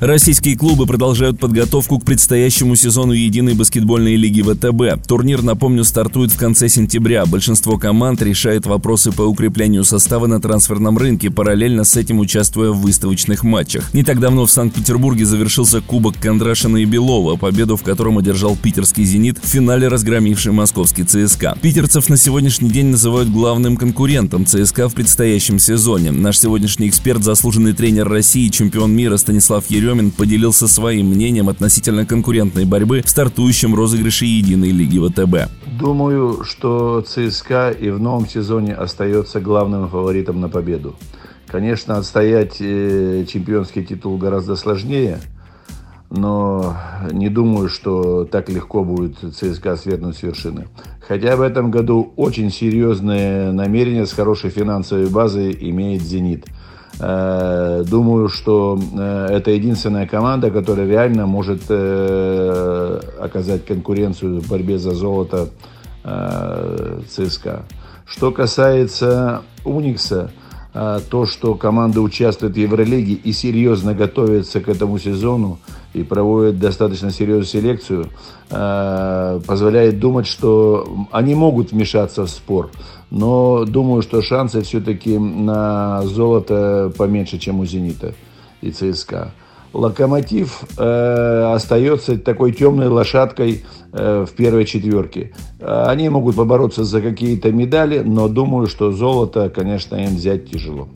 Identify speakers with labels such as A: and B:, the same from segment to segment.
A: Российские клубы продолжают подготовку к предстоящему сезону единой баскетбольной лиги ВТБ. Турнир, напомню, стартует в конце сентября. Большинство команд решает вопросы по укреплению состава на трансферном рынке, параллельно с этим участвуя в выставочных матчах. Не так давно в Санкт-Петербурге завершился Кубок Кондрашина и Белова, победу в котором одержал питерский «Зенит», в финале разгромивший московский ЦСКА. Питерцев на сегодняшний день называют главным конкурентом ЦСКА в предстоящем сезоне. Наш сегодняшний эксперт, заслуженный тренер России, чемпион мира Станислав Ерем Еремин поделился своим мнением относительно конкурентной борьбы в стартующем розыгрыше единой лиги ВТБ.
B: Думаю, что ЦСКА и в новом сезоне остается главным фаворитом на победу. Конечно, отстоять э, чемпионский титул гораздо сложнее, но не думаю, что так легко будет ЦСКА свернуть с вершины. Хотя в этом году очень серьезные намерения с хорошей финансовой базой имеет «Зенит». Э, думаю, что э, это единственная команда, которая реально может э, оказать конкуренцию в борьбе за золото ЦСКА. Что касается Уникса, то, что команда участвует в Евролиге и серьезно готовится к этому сезону и проводит достаточно серьезную селекцию, позволяет думать, что они могут вмешаться в спор но думаю, что шансы все-таки на золото поменьше, чем у «Зенита» и ЦСКА. Локомотив э, остается такой темной лошадкой э, в первой четверке. Они могут побороться за какие-то медали, но думаю, что золото, конечно, им взять тяжело.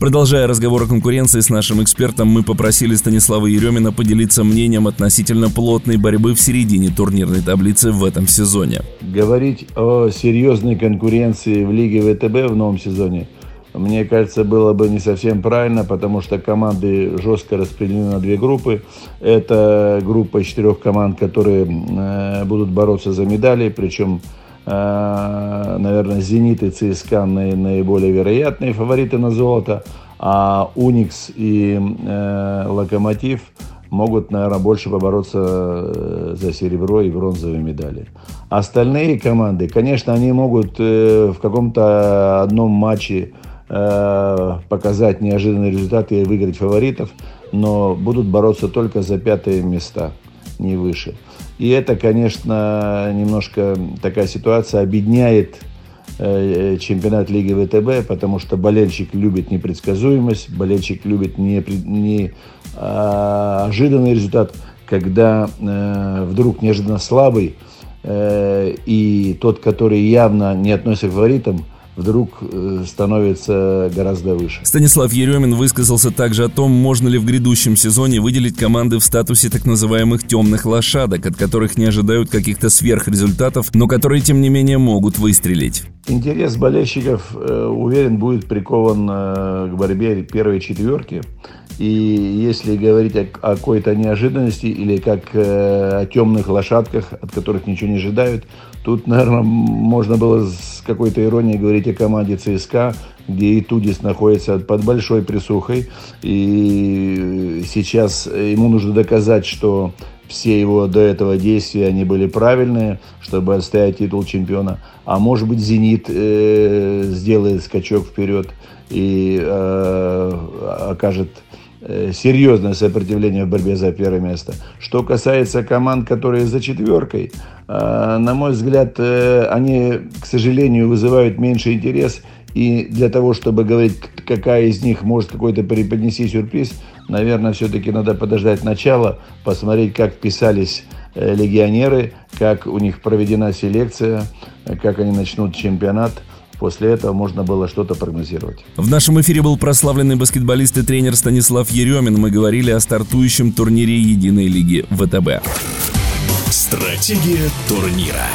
A: Продолжая разговор о конкуренции с нашим экспертом, мы попросили Станислава Еремина поделиться мнением относительно плотной борьбы в середине турнирной таблицы в этом сезоне.
B: Говорить о серьезной конкуренции в Лиге ВТБ в новом сезоне, мне кажется, было бы не совсем правильно, потому что команды жестко распределены на две группы. Это группа четырех команд, которые э, будут бороться за медали, причем Э, наверное, «Зенит» и «ЦСКА» наиболее вероятные фавориты на золото, а «Уникс» и э, «Локомотив» могут, наверное, больше побороться э, за серебро и бронзовые медали. Остальные команды, конечно, они могут в каком-то одном матче показать неожиданный результат и выиграть фаворитов, но будут бороться только за пятые места, не выше. И это, конечно, немножко такая ситуация объединяет э, чемпионат Лиги ВТБ, потому что болельщик любит непредсказуемость, болельщик любит неожиданный не, результат, когда э, вдруг неожиданно слабый, э, и тот, который явно не относится к фаворитам, вдруг э, становится гораздо выше.
A: Станислав Еремин высказался также о том, можно ли в грядущем сезоне выделить команды в статусе так называемых темных лошадок, от которых не ожидают каких-то сверхрезультатов, но которые, тем не менее, могут выстрелить.
B: Интерес болельщиков, э, уверен, будет прикован э, к борьбе первой четверки. И если говорить о, о какой-то неожиданности или как о темных лошадках, от которых ничего не ожидают, тут, наверное, можно было какой-то иронией говорить о команде ЦСКА, где и Тудис находится под большой присухой. И сейчас ему нужно доказать, что все его до этого действия они были правильные, чтобы отстоять титул чемпиона. А может быть, «Зенит» э, сделает скачок вперед и э, окажет серьезное сопротивление в борьбе за первое место. Что касается команд, которые за четверкой, э, на мой взгляд, э, они, к сожалению, вызывают меньше интерес. И для того, чтобы говорить, какая из них может какой-то преподнести сюрприз, наверное, все-таки надо подождать начала, посмотреть, как писались легионеры, как у них проведена селекция, как они начнут чемпионат – После этого можно было что-то прогнозировать.
A: В нашем эфире был прославленный баскетболист и тренер Станислав Еремин. Мы говорили о стартующем турнире Единой лиги ВТБ.
C: Стратегия турнира.